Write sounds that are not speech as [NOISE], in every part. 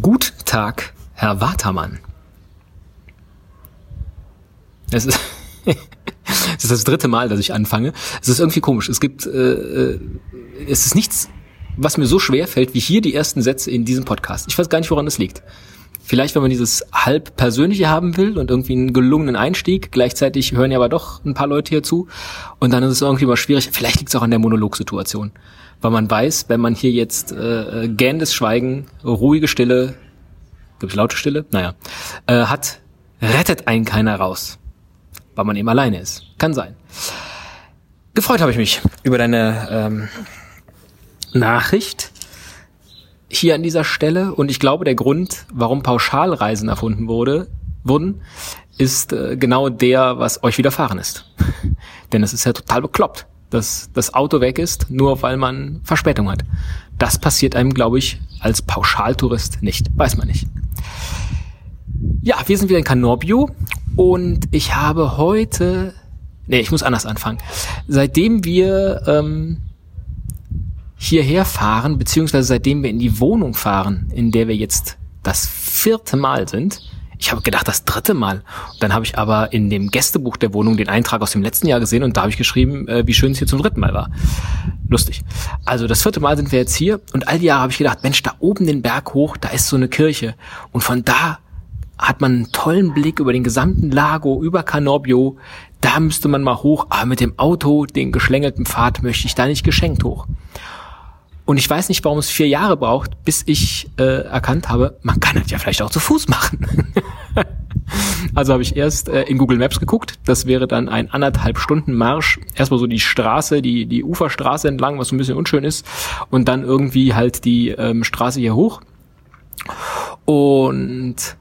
Gut Tag, Herr Watermann. Es ist, [LAUGHS] es ist das dritte Mal, dass ich anfange. Es ist irgendwie komisch. Es gibt, äh, äh, es ist nichts, was mir so schwer fällt, wie hier die ersten Sätze in diesem Podcast. Ich weiß gar nicht, woran das liegt. Vielleicht, wenn man dieses halb persönliche haben will und irgendwie einen gelungenen Einstieg. Gleichzeitig hören ja aber doch ein paar Leute hier zu. Und dann ist es irgendwie mal schwierig. Vielleicht liegt es auch an der Monologsituation. Weil man weiß, wenn man hier jetzt äh, gähnendes Schweigen, ruhige Stille, gibt es laute Stille? Naja, äh, hat, rettet einen keiner raus. Weil man eben alleine ist. Kann sein. Gefreut habe ich mich über deine ähm, Nachricht hier an dieser Stelle. Und ich glaube, der Grund, warum Pauschalreisen erfunden wurde, wurden, ist äh, genau der, was euch widerfahren ist. [LAUGHS] Denn es ist ja total bekloppt, dass das Auto weg ist, nur weil man Verspätung hat. Das passiert einem, glaube ich, als Pauschaltourist nicht. Weiß man nicht. Ja, wir sind wieder in Canorbio und ich habe heute, nee, ich muss anders anfangen. Seitdem wir ähm, hierher fahren, beziehungsweise seitdem wir in die Wohnung fahren, in der wir jetzt das vierte Mal sind, ich habe gedacht, das dritte Mal. Dann habe ich aber in dem Gästebuch der Wohnung den Eintrag aus dem letzten Jahr gesehen und da habe ich geschrieben, äh, wie schön es hier zum dritten Mal war. Lustig. Also das vierte Mal sind wir jetzt hier und all die Jahre habe ich gedacht, Mensch, da oben den Berg hoch, da ist so eine Kirche. Und von da hat man einen tollen Blick über den gesamten Lago, über Canobbio. Da müsste man mal hoch, aber mit dem Auto, den geschlängelten Pfad, möchte ich da nicht geschenkt hoch. Und ich weiß nicht, warum es vier Jahre braucht, bis ich äh, erkannt habe, man kann das ja vielleicht auch zu Fuß machen. [LAUGHS] also habe ich erst äh, in Google Maps geguckt. Das wäre dann ein anderthalb Stunden Marsch. Erstmal so die Straße, die, die Uferstraße entlang, was so ein bisschen unschön ist. Und dann irgendwie halt die ähm, Straße hier hoch. Und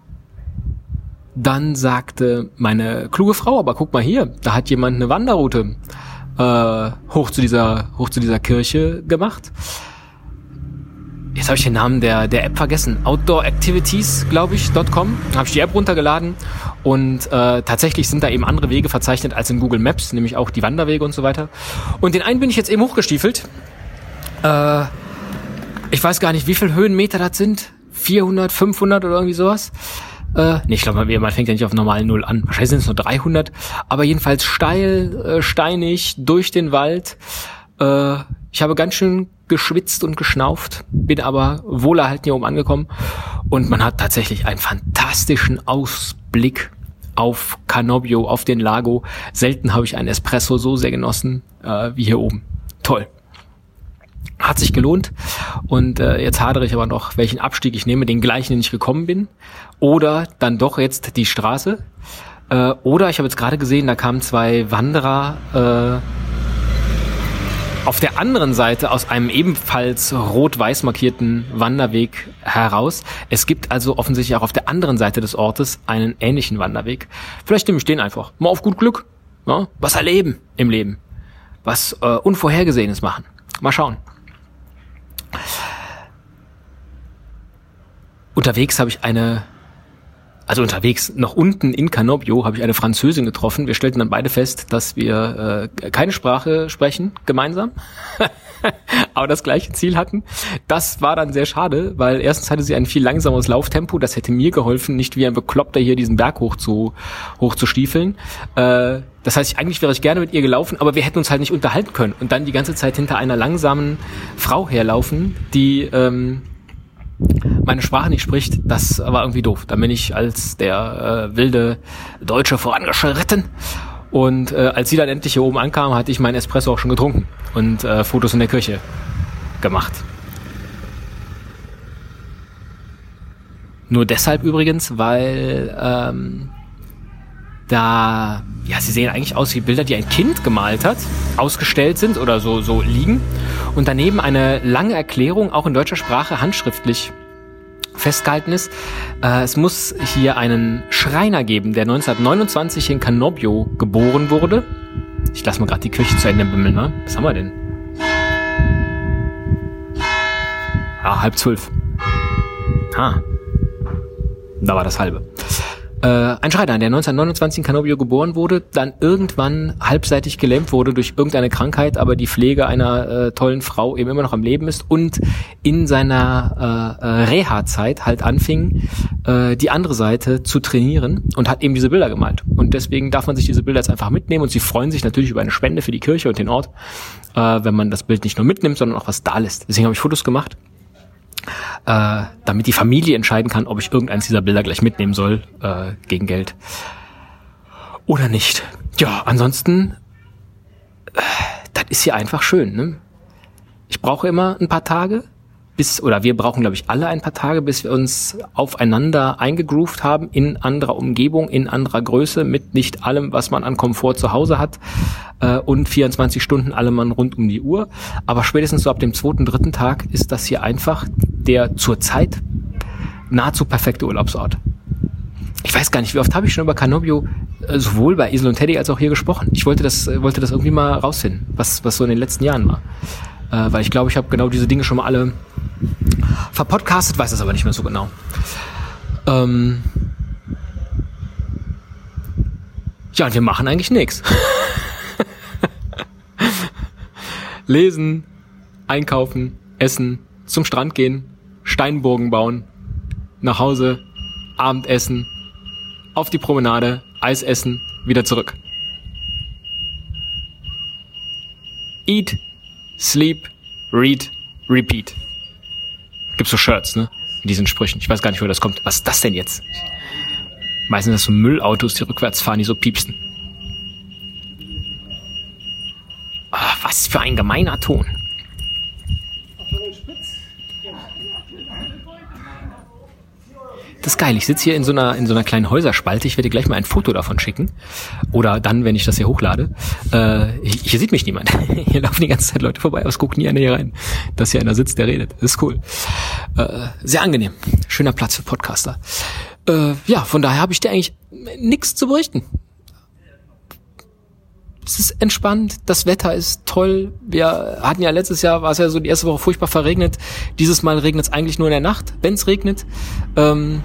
dann sagte meine kluge Frau, aber guck mal hier, da hat jemand eine Wanderroute äh, hoch zu dieser hoch zu dieser Kirche gemacht. Jetzt habe ich den Namen der der App vergessen. Outdoor Activities, glaube ich, .com. Habe ich die App runtergeladen und äh, tatsächlich sind da eben andere Wege verzeichnet als in Google Maps, nämlich auch die Wanderwege und so weiter. Und den einen bin ich jetzt eben hochgestiefelt. Äh, ich weiß gar nicht, wie viel Höhenmeter das sind. 400, 500 oder irgendwie sowas. Äh, nee, ich glaube, man fängt ja nicht auf normalen Null an. Wahrscheinlich sind es nur 300. Aber jedenfalls steil, äh, steinig, durch den Wald. Äh, ich habe ganz schön geschwitzt und geschnauft, bin aber wohlerhalten hier oben angekommen. Und man hat tatsächlich einen fantastischen Ausblick auf Canobbio, auf den Lago. Selten habe ich einen Espresso so sehr genossen äh, wie hier oben. Toll. Hat sich gelohnt. Und äh, jetzt hadere ich aber noch, welchen Abstieg ich nehme, den gleichen, den ich gekommen bin. Oder dann doch jetzt die Straße. Äh, oder ich habe jetzt gerade gesehen, da kamen zwei Wanderer äh, auf der anderen Seite aus einem ebenfalls rot-weiß markierten Wanderweg heraus. Es gibt also offensichtlich auch auf der anderen Seite des Ortes einen ähnlichen Wanderweg. Vielleicht nehme ich den einfach. Mal auf gut Glück. Ja? Was erleben im Leben. Was äh, Unvorhergesehenes machen. Mal schauen. Unterwegs habe ich eine, also unterwegs noch unten in Canobbio habe ich eine Französin getroffen. Wir stellten dann beide fest, dass wir äh, keine Sprache sprechen gemeinsam, [LAUGHS] aber das gleiche Ziel hatten. Das war dann sehr schade, weil erstens hatte sie ein viel langsameres Lauftempo. Das hätte mir geholfen, nicht wie ein Bekloppter hier diesen Berg hoch zu hoch zu stiefeln. Äh, das heißt, eigentlich wäre ich gerne mit ihr gelaufen, aber wir hätten uns halt nicht unterhalten können und dann die ganze Zeit hinter einer langsamen Frau herlaufen, die ähm, meine Sprache nicht spricht, das war irgendwie doof. Da bin ich als der äh, wilde Deutsche vorangeschritten. Und äh, als sie dann endlich hier oben ankam, hatte ich meinen Espresso auch schon getrunken und äh, Fotos in der Küche gemacht. Nur deshalb übrigens, weil ähm, da, ja, sie sehen eigentlich aus wie Bilder, die ein Kind gemalt hat, ausgestellt sind oder so, so liegen. Und daneben eine lange Erklärung, auch in deutscher Sprache, handschriftlich festgehalten ist. Äh, es muss hier einen Schreiner geben, der 1929 in Canobbio geboren wurde. Ich lasse mal gerade die Kirche zu Ende bimmeln, ne? Was haben wir denn? Ah, halb zwölf. Ah. Da war das halbe. Äh, ein Schreiner, der 1929 in Canobio geboren wurde, dann irgendwann halbseitig gelähmt wurde durch irgendeine Krankheit, aber die Pflege einer äh, tollen Frau eben immer noch am Leben ist und in seiner äh, äh, Reha-Zeit halt anfing, äh, die andere Seite zu trainieren und hat eben diese Bilder gemalt. Und deswegen darf man sich diese Bilder jetzt einfach mitnehmen und sie freuen sich natürlich über eine Spende für die Kirche und den Ort, äh, wenn man das Bild nicht nur mitnimmt, sondern auch was da lässt. Deswegen habe ich Fotos gemacht äh, damit die Familie entscheiden kann, ob ich irgendeins dieser Bilder gleich mitnehmen soll äh, gegen Geld oder nicht. Ja, ansonsten, äh, das ist hier einfach schön. Ne? Ich brauche immer ein paar Tage, bis, oder wir brauchen, glaube ich, alle ein paar Tage, bis wir uns aufeinander eingegroovt haben, in anderer Umgebung, in anderer Größe, mit nicht allem, was man an Komfort zu Hause hat äh, und 24 Stunden alle Mann rund um die Uhr. Aber spätestens so ab dem zweiten, dritten Tag ist das hier einfach der zurzeit nahezu perfekte Urlaubsort. Ich weiß gar nicht, wie oft habe ich schon über Canobio äh, sowohl bei Isel und Teddy als auch hier gesprochen. Ich wollte das, äh, wollte das irgendwie mal rausfinden, was, was so in den letzten Jahren war. Äh, weil ich glaube, ich habe genau diese Dinge schon mal alle verpodcastet, weiß das aber nicht mehr so genau. Ähm ja, und wir machen eigentlich nichts. [LAUGHS] Lesen, einkaufen, essen, zum Strand gehen, Steinburgen bauen, nach Hause, Abendessen, auf die Promenade, Eis essen, wieder zurück. Eat, sleep, read, repeat. Gibt's so Shirts, ne? In diesen Sprüchen. Ich weiß gar nicht, wo das kommt. Was ist das denn jetzt? Meistens das so Müllautos, die rückwärts fahren, die so piepsen. Ah, was für ein gemeiner Ton. Das ist geil. Ich sitze hier in so einer in so einer kleinen Häuserspalte. Ich werde dir gleich mal ein Foto davon schicken. Oder dann, wenn ich das hier hochlade. Äh, hier sieht mich niemand. [LAUGHS] Hier laufen die ganze Zeit Leute vorbei, aber es guckt nie einer hier rein. Dass hier einer sitzt, der redet. Das ist cool. Äh, sehr angenehm. Schöner Platz für Podcaster. Äh, ja, von daher habe ich dir eigentlich nichts zu berichten es ist entspannt, das Wetter ist toll. Wir hatten ja letztes Jahr, war es ja so die erste Woche furchtbar verregnet. Dieses Mal regnet es eigentlich nur in der Nacht, wenn es regnet. Ähm,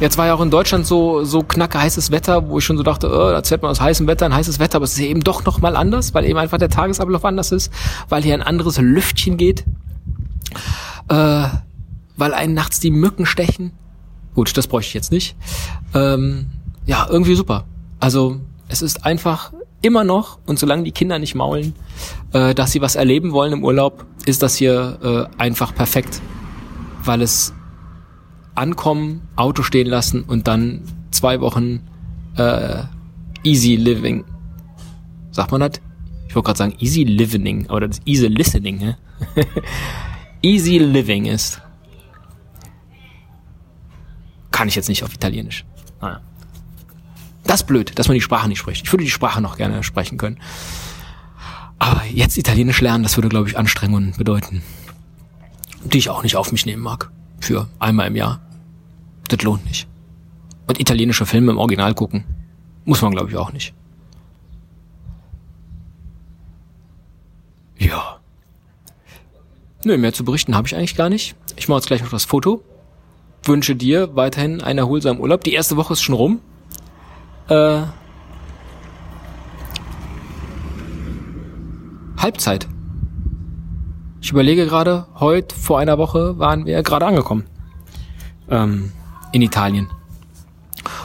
jetzt war ja auch in Deutschland so so knacke heißes Wetter, wo ich schon so dachte, oh, da zählt man aus heißem Wetter ein heißes Wetter, aber es ist eben doch noch mal anders, weil eben einfach der Tagesablauf anders ist, weil hier ein anderes Lüftchen geht, äh, weil einen nachts die Mücken stechen. Gut, das bräuchte ich jetzt nicht. Ähm, ja, irgendwie super. Also es ist einfach immer noch, und solange die Kinder nicht maulen, äh, dass sie was erleben wollen im Urlaub, ist das hier äh, einfach perfekt. Weil es ankommen, Auto stehen lassen und dann zwei Wochen äh, easy living. Sagt man das? Ich wollte gerade sagen easy living, aber das ist easy listening. Ne? [LAUGHS] easy living ist. Kann ich jetzt nicht auf Italienisch. Naja. Das ist blöd, dass man die Sprache nicht spricht. Ich würde die Sprache noch gerne sprechen können. Aber jetzt Italienisch lernen, das würde, glaube ich, Anstrengungen bedeuten. Die ich auch nicht auf mich nehmen mag. Für einmal im Jahr. Das lohnt nicht. Und italienische Filme im Original gucken. Muss man, glaube ich, auch nicht. Ja. Nö, mehr zu berichten habe ich eigentlich gar nicht. Ich mache jetzt gleich noch das Foto. Wünsche dir weiterhin einen erholsamen Urlaub. Die erste Woche ist schon rum. Äh, Halbzeit. Ich überlege gerade, heute vor einer Woche waren wir gerade angekommen. Ähm, in Italien.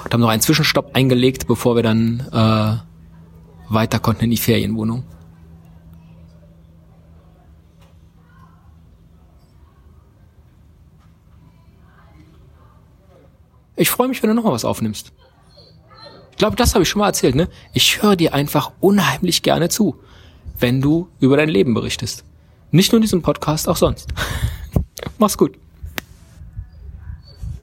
Und haben noch einen Zwischenstopp eingelegt, bevor wir dann äh, weiter konnten in die Ferienwohnung. Ich freue mich, wenn du noch mal was aufnimmst. Ich glaube, das habe ich schon mal erzählt, ne? Ich höre dir einfach unheimlich gerne zu, wenn du über dein Leben berichtest. Nicht nur in diesem Podcast, auch sonst. [LAUGHS] Mach's gut.